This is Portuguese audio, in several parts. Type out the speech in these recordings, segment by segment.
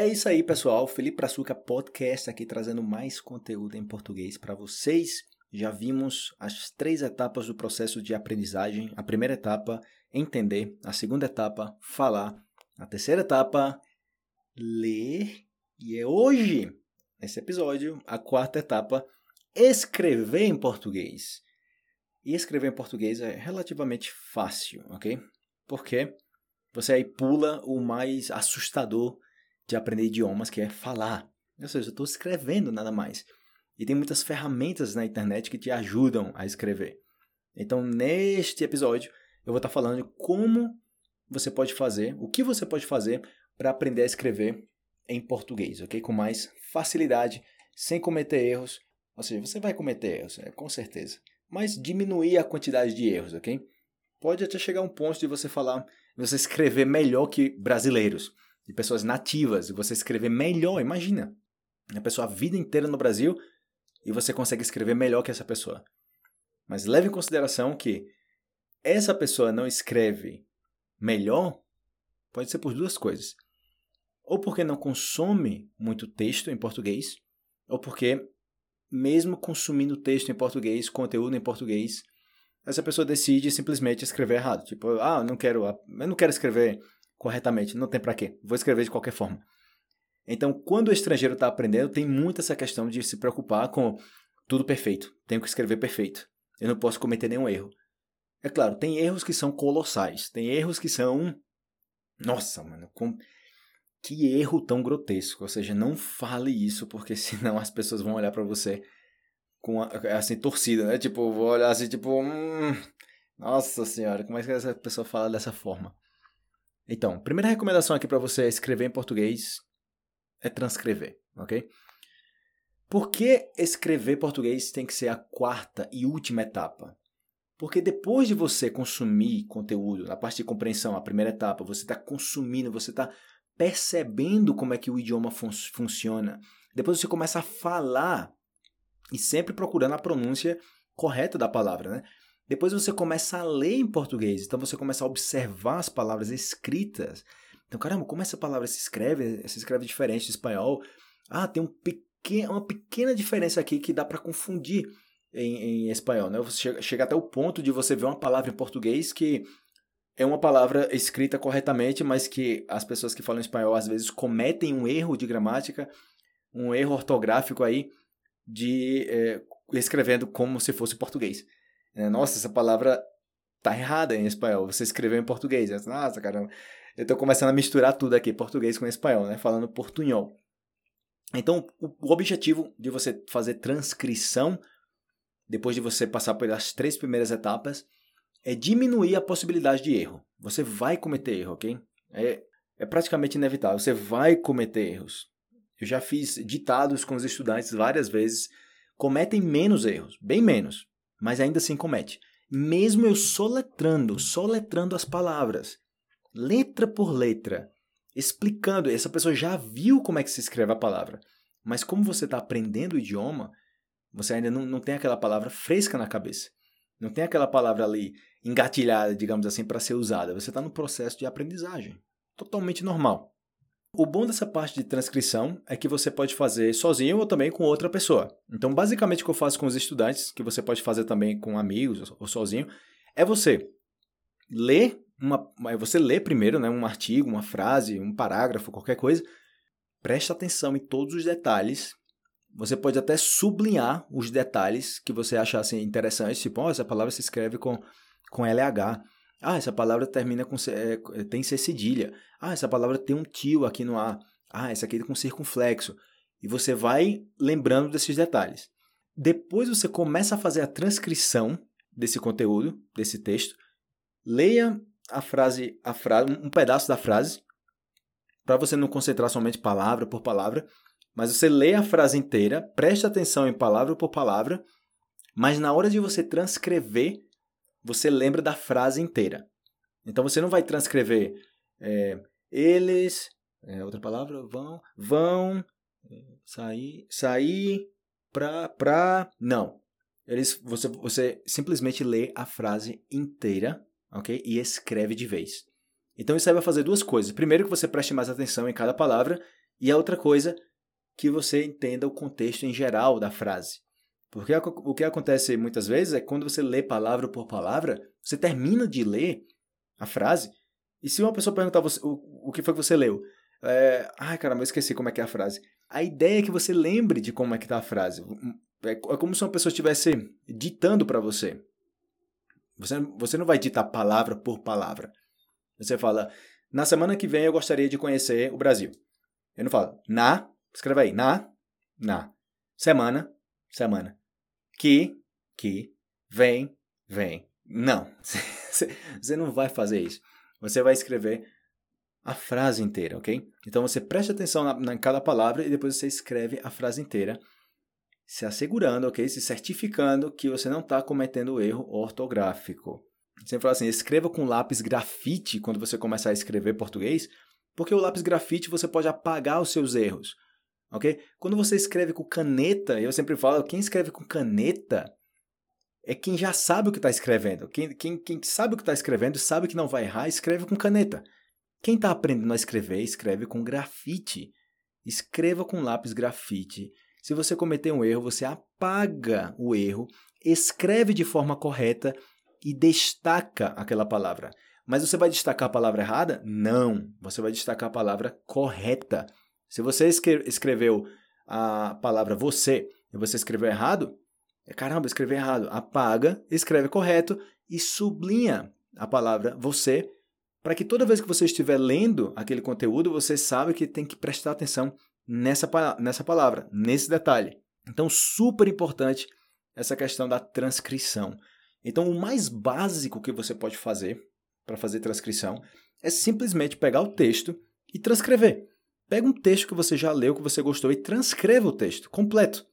É isso aí, pessoal. Felipe Praçuca Podcast aqui trazendo mais conteúdo em português para vocês. Já vimos as três etapas do processo de aprendizagem. A primeira etapa, entender. A segunda etapa, falar. A terceira etapa, ler. E é hoje, nesse episódio, a quarta etapa, escrever em português. E escrever em português é relativamente fácil, ok? Porque você aí pula o mais assustador de aprender idiomas, que é falar. Ou seja, eu estou escrevendo nada mais. E tem muitas ferramentas na internet que te ajudam a escrever. Então, neste episódio, eu vou estar falando de como você pode fazer, o que você pode fazer para aprender a escrever em português, ok? Com mais facilidade, sem cometer erros. Ou seja, você vai cometer erros, é, com certeza. Mas diminuir a quantidade de erros, ok? Pode até chegar um ponto de você falar, você escrever melhor que brasileiros de pessoas nativas e você escrever melhor. Imagina, a pessoa a vida inteira no Brasil e você consegue escrever melhor que essa pessoa. Mas leve em consideração que essa pessoa não escreve melhor, pode ser por duas coisas. Ou porque não consome muito texto em português, ou porque, mesmo consumindo texto em português, conteúdo em português, essa pessoa decide simplesmente escrever errado. Tipo, ah, não quero, eu não quero escrever corretamente. Não tem para quê. Vou escrever de qualquer forma. Então, quando o estrangeiro está aprendendo, tem muito essa questão de se preocupar com tudo perfeito. Tenho que escrever perfeito. Eu não posso cometer nenhum erro. É claro, tem erros que são colossais. Tem erros que são. Nossa, mano. Com... Que erro tão grotesco. Ou seja, não fale isso, porque senão as pessoas vão olhar para você com assim, torcida, né? Tipo, vou olhar assim, tipo. Hum... Nossa senhora, como é que essa pessoa fala dessa forma? Então, primeira recomendação aqui para você escrever em português é transcrever, ok? Por que escrever português tem que ser a quarta e última etapa? Porque depois de você consumir conteúdo, na parte de compreensão, a primeira etapa, você está consumindo, você está percebendo como é que o idioma fun funciona. Depois você começa a falar e sempre procurando a pronúncia correta da palavra, né? Depois você começa a ler em português, então você começa a observar as palavras escritas. Então, caramba, como essa palavra se escreve? Se escreve diferente do espanhol. Ah, tem um pequeno, uma pequena diferença aqui que dá para confundir em, em, espanhol. Né? Você chega, chega até o ponto de você ver uma palavra em português que é uma palavra escrita corretamente, mas que as pessoas que falam espanhol às vezes cometem um erro de gramática, um erro ortográfico aí, de é, escrevendo como se fosse português. É, nossa, essa palavra tá errada em espanhol. Você escreveu em português. Nossa, caramba. Eu tô começando a misturar tudo aqui, português com espanhol, né? Falando portunhol. Então, o objetivo de você fazer transcrição, depois de você passar pelas três primeiras etapas, é diminuir a possibilidade de erro. Você vai cometer erro, ok? É, é praticamente inevitável. Você vai cometer erros. Eu já fiz ditados com os estudantes várias vezes. Cometem menos erros, bem menos mas ainda assim comete. Mesmo eu soletrando, soletrando as palavras, letra por letra, explicando, essa pessoa já viu como é que se escreve a palavra, mas como você está aprendendo o idioma, você ainda não, não tem aquela palavra fresca na cabeça. Não tem aquela palavra ali engatilhada, digamos assim, para ser usada. Você está no processo de aprendizagem. Totalmente normal. O bom dessa parte de transcrição é que você pode fazer sozinho ou também com outra pessoa. Então, basicamente, o que eu faço com os estudantes, que você pode fazer também com amigos ou sozinho, é você ler uma, é você lê primeiro, né, um artigo, uma frase, um parágrafo, qualquer coisa. Preste atenção em todos os detalhes. Você pode até sublinhar os detalhes que você achar assim, interessantes, tipo, oh, essa palavra se escreve com, com LH. Ah, essa palavra termina com é, tem C cedilha. Ah, essa palavra tem um tio aqui no A. Ah, essa aqui é com circunflexo. E você vai lembrando desses detalhes. Depois você começa a fazer a transcrição desse conteúdo, desse texto. Leia a frase, a frase, um pedaço da frase, para você não concentrar somente palavra por palavra, mas você lê a frase inteira, preste atenção em palavra por palavra, mas na hora de você transcrever, você lembra da frase inteira. Então você não vai transcrever é, eles, é, outra palavra, vão, vão é, sair, sair pra, pra, não. Eles, você, você simplesmente lê a frase inteira, ok? E escreve de vez. Então isso aí vai fazer duas coisas. Primeiro que você preste mais atenção em cada palavra E a outra coisa, que você entenda o contexto em geral da frase. Porque o que acontece muitas vezes é que quando você lê palavra por palavra, você termina de ler a frase, e se uma pessoa perguntar você, o, o que foi que você leu, é, ai caramba, eu esqueci como é que é a frase. A ideia é que você lembre de como é que está a frase. É, é como se uma pessoa estivesse ditando para você. você. Você não vai ditar palavra por palavra. Você fala, na semana que vem eu gostaria de conhecer o Brasil. Eu não falo, na, escreva aí, na, na. Semana, semana. Que, que, vem, vem. Não, você não vai fazer isso. Você vai escrever a frase inteira, ok? Então você preste atenção na, na cada palavra e depois você escreve a frase inteira, se assegurando, ok? Se certificando que você não está cometendo erro ortográfico. Sempre fala assim, escreva com lápis grafite quando você começar a escrever português, porque o lápis grafite você pode apagar os seus erros, ok? Quando você escreve com caneta, eu sempre falo, quem escreve com caneta é quem já sabe o que está escrevendo. Quem, quem, quem sabe o que está escrevendo, sabe que não vai errar, escreve com caneta. Quem está aprendendo a escrever, escreve com grafite. Escreva com lápis grafite. Se você cometer um erro, você apaga o erro, escreve de forma correta e destaca aquela palavra. Mas você vai destacar a palavra errada? Não. Você vai destacar a palavra correta. Se você escreveu a palavra você e você escreveu errado, é, caramba, escrevi errado. Apaga, escreve correto e sublinha a palavra você para que toda vez que você estiver lendo aquele conteúdo, você sabe que tem que prestar atenção nessa, nessa palavra, nesse detalhe. Então, super importante essa questão da transcrição. Então, o mais básico que você pode fazer para fazer transcrição é simplesmente pegar o texto e transcrever. Pega um texto que você já leu, que você gostou, e transcreva o texto completo.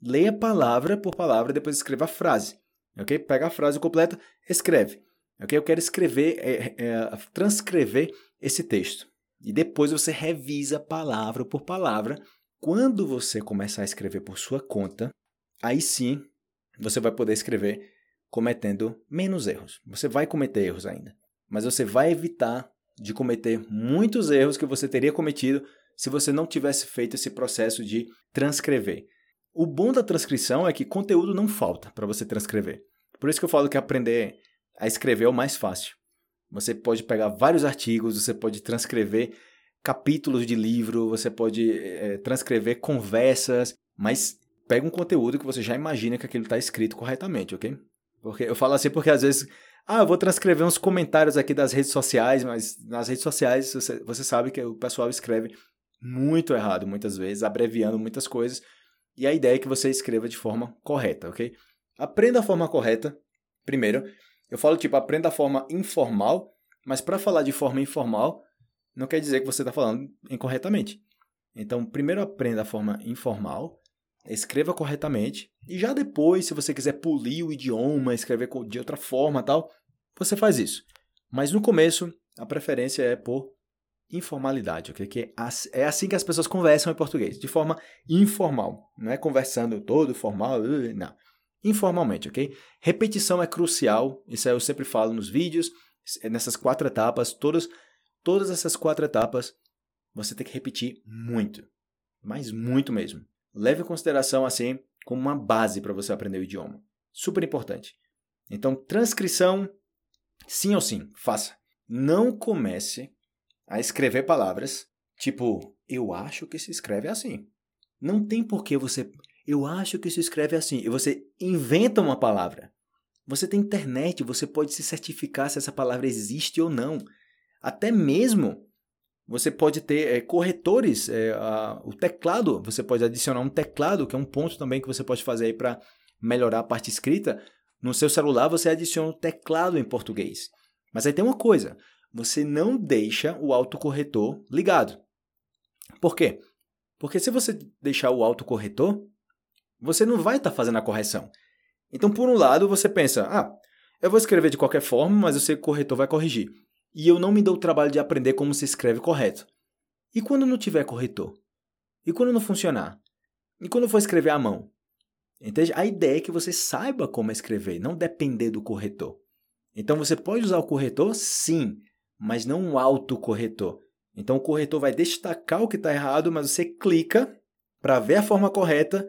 Leia palavra por palavra, depois escreva a frase. Ok? Pega a frase completa, escreve. Ok? Eu quero escrever, é, é, transcrever esse texto. E depois você revisa palavra por palavra. Quando você começar a escrever por sua conta, aí sim você vai poder escrever cometendo menos erros. Você vai cometer erros ainda, mas você vai evitar de cometer muitos erros que você teria cometido se você não tivesse feito esse processo de transcrever. O bom da transcrição é que conteúdo não falta para você transcrever. Por isso que eu falo que aprender a escrever é o mais fácil. Você pode pegar vários artigos, você pode transcrever capítulos de livro, você pode é, transcrever conversas, mas pega um conteúdo que você já imagina que aquilo está escrito corretamente, ok? Porque eu falo assim porque às vezes, ah, eu vou transcrever uns comentários aqui das redes sociais, mas nas redes sociais você, você sabe que o pessoal escreve muito errado muitas vezes, abreviando muitas coisas, e a ideia é que você escreva de forma correta, ok? Aprenda a forma correta, primeiro, eu falo tipo, aprenda a forma informal, mas para falar de forma informal, não quer dizer que você está falando incorretamente. Então, primeiro aprenda a forma informal, escreva corretamente, e já depois, se você quiser polir o idioma, escrever de outra forma tal, você faz isso. Mas no começo, a preferência é por informalidade, ok? Que é assim que as pessoas conversam em português, de forma informal. Não é conversando todo formal, não informalmente, ok? Repetição é crucial, isso eu sempre falo nos vídeos, nessas quatro etapas, todas, todas essas quatro etapas, você tem que repetir muito, mas muito mesmo. Leve em consideração assim como uma base para você aprender o idioma. Super importante. Então, transcrição, sim ou sim, faça. Não comece a escrever palavras tipo, eu acho que se escreve assim. Não tem por que você eu acho que se escreve assim. E você inventa uma palavra. Você tem internet, você pode se certificar se essa palavra existe ou não. Até mesmo você pode ter é, corretores, é, a, o teclado, você pode adicionar um teclado, que é um ponto também que você pode fazer aí para melhorar a parte escrita. No seu celular você adiciona o teclado em português. Mas aí tem uma coisa, você não deixa o autocorretor ligado. Por quê? Porque se você deixar o autocorretor, você não vai estar tá fazendo a correção. Então, por um lado, você pensa, ah, eu vou escrever de qualquer forma, mas eu sei que o corretor vai corrigir. E eu não me dou o trabalho de aprender como se escreve correto. E quando não tiver corretor? E quando não funcionar? E quando for escrever à mão? Entende? A ideia é que você saiba como escrever, não depender do corretor. Então você pode usar o corretor, sim, mas não um autocorretor. Então o corretor vai destacar o que está errado, mas você clica para ver a forma correta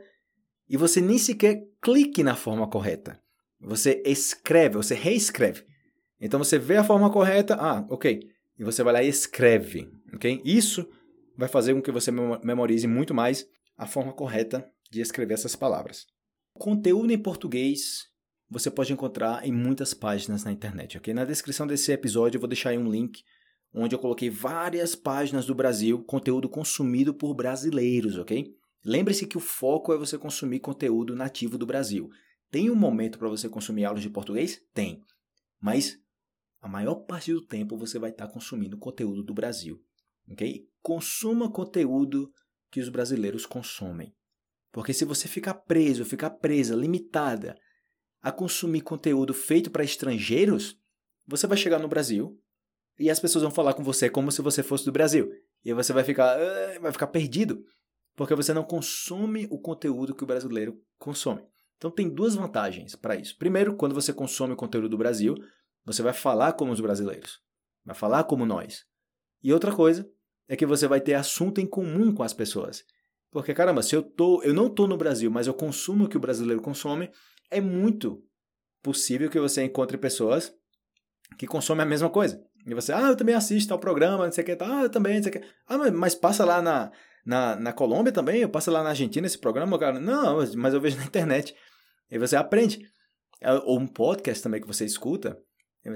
e você nem sequer clique na forma correta. Você escreve, você reescreve. Então você vê a forma correta, ah, ok. E você vai lá e escreve, ok? Isso vai fazer com que você memorize muito mais a forma correta de escrever essas palavras. Conteúdo em português você pode encontrar em muitas páginas na internet, ok? Na descrição desse episódio eu vou deixar aí um link onde eu coloquei várias páginas do Brasil, conteúdo consumido por brasileiros, ok? Lembre-se que o foco é você consumir conteúdo nativo do Brasil. Tem um momento para você consumir aulas de português? Tem. Mas a maior parte do tempo você vai estar consumindo conteúdo do Brasil, ok? Consuma conteúdo que os brasileiros consomem. Porque se você ficar preso, ficar presa, limitada a consumir conteúdo feito para estrangeiros, você vai chegar no Brasil e as pessoas vão falar com você como se você fosse do Brasil. E você vai ficar, uh, vai ficar perdido, porque você não consome o conteúdo que o brasileiro consome. Então tem duas vantagens para isso. Primeiro, quando você consome o conteúdo do Brasil, você vai falar como os brasileiros, vai falar como nós. E outra coisa é que você vai ter assunto em comum com as pessoas. Porque caramba, se eu tô, eu não tô no Brasil, mas eu consumo o que o brasileiro consome, é muito possível que você encontre pessoas que consomem a mesma coisa. E você, ah, eu também assisto ao programa, não sei o que, ah, eu também, não sei o que. Ah, mas passa lá na, na, na Colômbia também, eu passo lá na Argentina esse programa, cara. Não, mas eu vejo na internet. E você aprende. É, ou um podcast também que você escuta.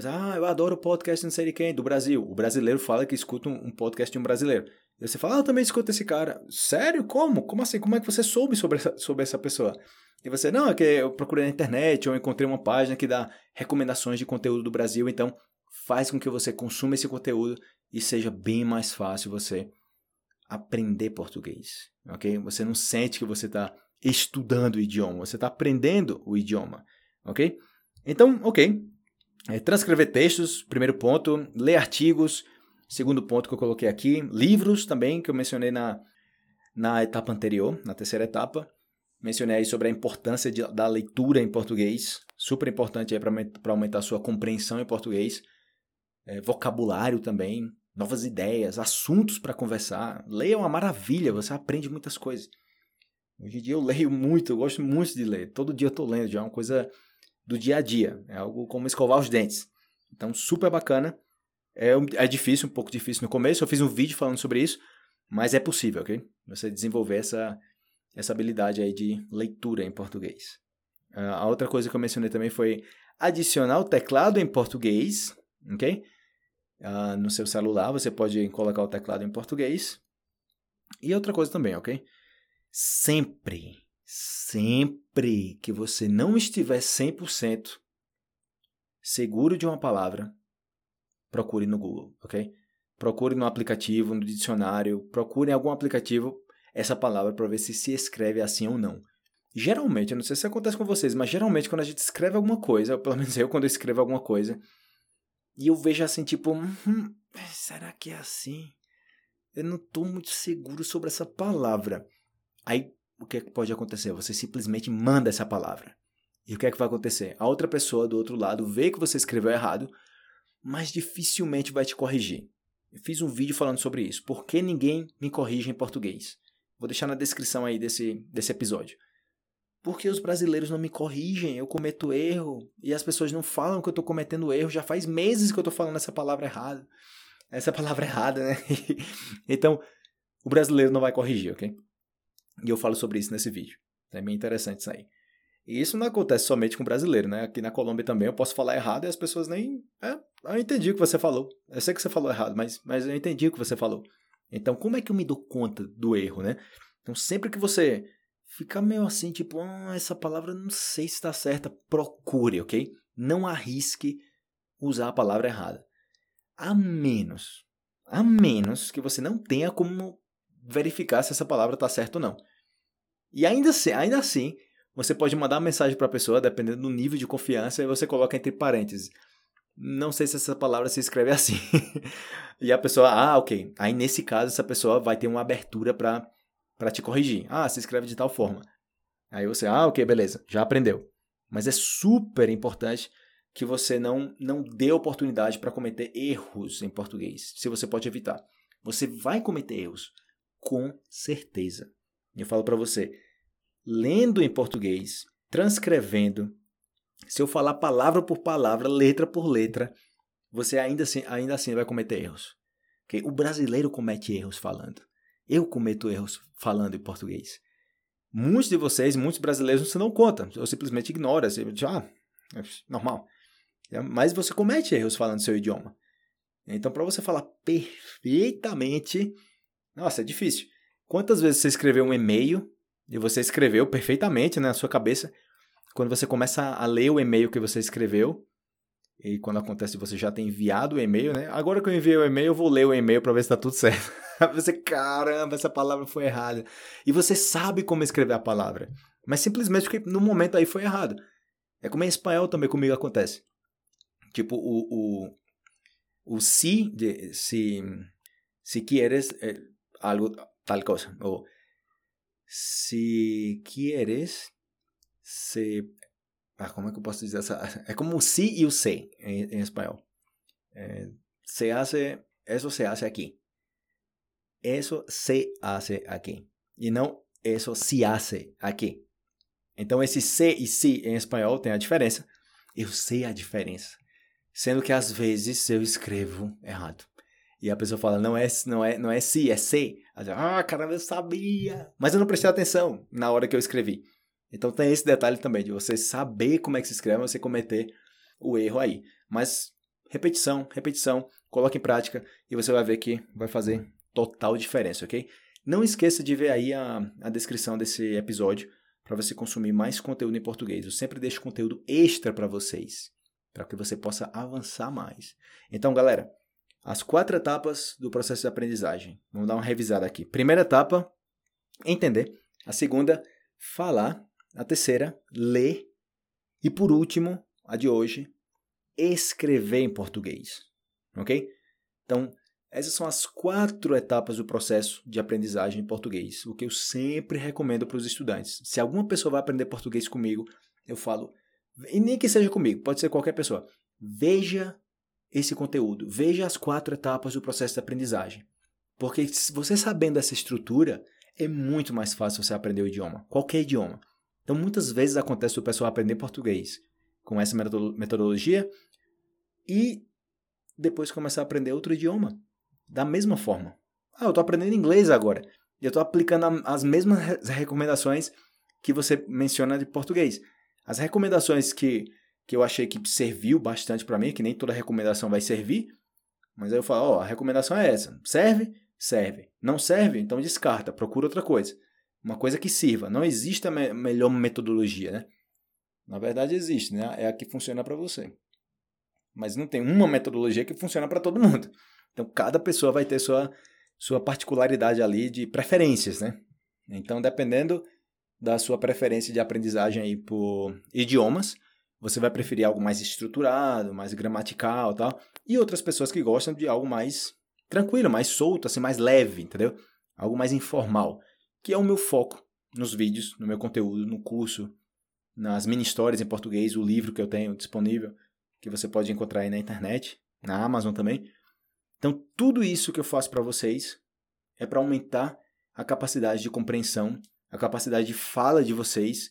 Ah, eu adoro podcast não sei de quem, do Brasil. O brasileiro fala que escuta um, um podcast de um brasileiro. E você fala, ah, eu também escuto esse cara. Sério? Como? Como assim? Como é que você soube sobre essa, sobre essa pessoa? E você, não, é que eu procurei na internet, ou encontrei uma página que dá recomendações de conteúdo do Brasil, então faz com que você consuma esse conteúdo e seja bem mais fácil você aprender português, ok? Você não sente que você está estudando o idioma, você está aprendendo o idioma, ok? Então, ok. É, transcrever textos, primeiro ponto. Ler artigos, segundo ponto que eu coloquei aqui. Livros também, que eu mencionei na, na etapa anterior, na terceira etapa. Mencionei aí sobre a importância de, da leitura em português, super importante para aumentar a sua compreensão em português é, vocabulário também, novas ideias, assuntos para conversar. Ler é uma maravilha, você aprende muitas coisas. Hoje em dia eu leio muito, eu gosto muito de ler. Todo dia eu estou lendo, já é uma coisa do dia a dia. É algo como escovar os dentes. Então, super bacana. É, é difícil, um pouco difícil no começo. Eu fiz um vídeo falando sobre isso, mas é possível, ok? Você desenvolver essa, essa habilidade aí de leitura em português. Uh, a outra coisa que eu mencionei também foi adicionar o teclado em português ok? Uh, no seu celular você pode colocar o teclado em português. E outra coisa também, ok? Sempre, sempre que você não estiver 100% seguro de uma palavra, procure no Google, ok? Procure no aplicativo, no dicionário, procure em algum aplicativo essa palavra para ver se se escreve assim ou não. Geralmente, eu não sei se acontece com vocês, mas geralmente quando a gente escreve alguma coisa, pelo menos eu quando eu escrevo alguma coisa, e eu vejo assim, tipo, hum, será que é assim? Eu não estou muito seguro sobre essa palavra. Aí, o que, é que pode acontecer? Você simplesmente manda essa palavra. E o que é que vai acontecer? A outra pessoa do outro lado vê que você escreveu errado, mas dificilmente vai te corrigir. Eu fiz um vídeo falando sobre isso. Por que ninguém me corrige em português? Vou deixar na descrição aí desse, desse episódio. Porque os brasileiros não me corrigem, eu cometo erro e as pessoas não falam que eu estou cometendo erro. Já faz meses que eu estou falando essa palavra errada. Essa palavra errada, né? então, o brasileiro não vai corrigir, ok? E eu falo sobre isso nesse vídeo. É bem interessante isso aí. E isso não acontece somente com brasileiro, né? Aqui na Colômbia também eu posso falar errado e as pessoas nem. É, eu entendi o que você falou. Eu sei que você falou errado, mas, mas eu entendi o que você falou. Então, como é que eu me dou conta do erro, né? Então, sempre que você fica meio assim, tipo, ah, essa palavra não sei se está certa. Procure, ok? Não arrisque usar a palavra errada. A menos, a menos que você não tenha como verificar se essa palavra está certa ou não. E ainda assim, ainda assim, você pode mandar uma mensagem para a pessoa, dependendo do nível de confiança, e você coloca entre parênteses. Não sei se essa palavra se escreve assim. e a pessoa, ah, ok. Aí nesse caso, essa pessoa vai ter uma abertura para te corrigir. Ah, se escreve de tal forma. Aí você, ah, ok, beleza, já aprendeu. Mas é super importante que você não, não dê oportunidade para cometer erros em português, se você pode evitar. Você vai cometer erros, com certeza. Eu falo para você, lendo em português, transcrevendo, se eu falar palavra por palavra, letra por letra, você ainda assim, ainda assim vai cometer erros. Okay? O brasileiro comete erros falando. Eu cometo erros falando em português. Muitos de vocês, muitos brasileiros, você não conta, ou simplesmente ignora. Você diz, ah, é normal. Mas você comete erros falando seu idioma. Então, para você falar perfeitamente, nossa, é difícil. Quantas vezes você escreveu um e-mail e você escreveu perfeitamente né, na sua cabeça? Quando você começa a ler o e-mail que você escreveu, e quando acontece você já ter enviado o e-mail, né? Agora que eu enviei o e-mail, eu vou ler o e-mail para ver se está tudo certo. você, caramba, essa palavra foi errada. E você sabe como escrever a palavra, mas simplesmente porque no momento aí foi errado. É como em espanhol também comigo acontece. Tipo, o, o, o si, de, si, si quieres eh, algo, tal cosa. O si quieres, se ah, como é que eu posso dizer essa? É como o si e o se em, espanhol. É, se hace, eso se hace aqui. Eso se hace aqui. E não eso se hace aqui. Então esse se e si em espanhol tem a diferença. Eu sei a diferença. Sendo que às vezes eu escrevo errado. E a pessoa fala, não é, não é, não é si, é se. Ah, caramba, eu sabia. Mas eu não prestei atenção na hora que eu escrevi. Então tem esse detalhe também de você saber como é que se escreve, você cometer o erro aí. Mas repetição, repetição, coloque em prática e você vai ver que vai fazer total diferença, ok? Não esqueça de ver aí a, a descrição desse episódio para você consumir mais conteúdo em português. Eu sempre deixo conteúdo extra para vocês, para que você possa avançar mais. Então, galera, as quatro etapas do processo de aprendizagem. Vamos dar uma revisada aqui. Primeira etapa, entender. A segunda, falar. A terceira, ler. E por último, a de hoje, escrever em português. Ok? Então, essas são as quatro etapas do processo de aprendizagem em português, o que eu sempre recomendo para os estudantes. Se alguma pessoa vai aprender português comigo, eu falo, e nem que seja comigo, pode ser qualquer pessoa, veja esse conteúdo, veja as quatro etapas do processo de aprendizagem. Porque você sabendo essa estrutura, é muito mais fácil você aprender o idioma, qualquer idioma. Então, muitas vezes acontece o pessoal aprender português com essa metodologia e depois começar a aprender outro idioma da mesma forma. Ah, eu estou aprendendo inglês agora e eu estou aplicando as mesmas recomendações que você menciona de português. As recomendações que, que eu achei que serviu bastante para mim, que nem toda recomendação vai servir, mas aí eu falo, ó, oh, a recomendação é essa. Serve? Serve. Não serve? Então descarta, procura outra coisa. Uma coisa que sirva. Não existe a me melhor metodologia, né? Na verdade existe, né? É a que funciona para você. Mas não tem uma metodologia que funciona para todo mundo. Então cada pessoa vai ter sua sua particularidade ali de preferências, né? Então dependendo da sua preferência de aprendizagem aí por idiomas, você vai preferir algo mais estruturado, mais gramatical, tal, e outras pessoas que gostam de algo mais tranquilo, mais solto, assim, mais leve, entendeu? Algo mais informal que é o meu foco nos vídeos, no meu conteúdo, no curso, nas mini histórias em português, o livro que eu tenho disponível, que você pode encontrar aí na internet, na Amazon também. Então, tudo isso que eu faço para vocês é para aumentar a capacidade de compreensão, a capacidade de fala de vocês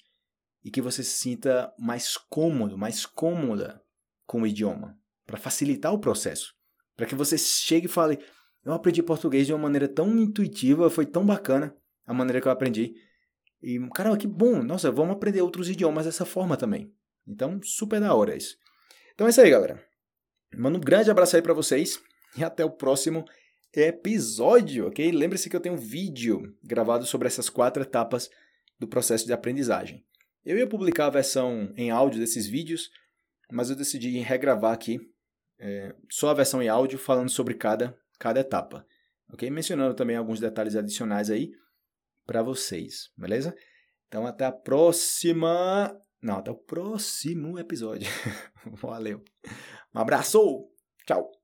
e que você se sinta mais cômodo, mais cômoda com o idioma, para facilitar o processo, para que você chegue e fale: "Eu aprendi português de uma maneira tão intuitiva, foi tão bacana" a maneira que eu aprendi. E, caramba, que bom! Nossa, vamos aprender outros idiomas dessa forma também. Então, super da hora isso. Então é isso aí, galera. Mando um grande abraço aí para vocês e até o próximo episódio, ok? Lembre-se que eu tenho um vídeo gravado sobre essas quatro etapas do processo de aprendizagem. Eu ia publicar a versão em áudio desses vídeos, mas eu decidi regravar aqui é, só a versão em áudio falando sobre cada, cada etapa, ok? Mencionando também alguns detalhes adicionais aí para vocês, beleza? Então até a próxima. Não, até o próximo episódio. Valeu. Um abraço. Tchau.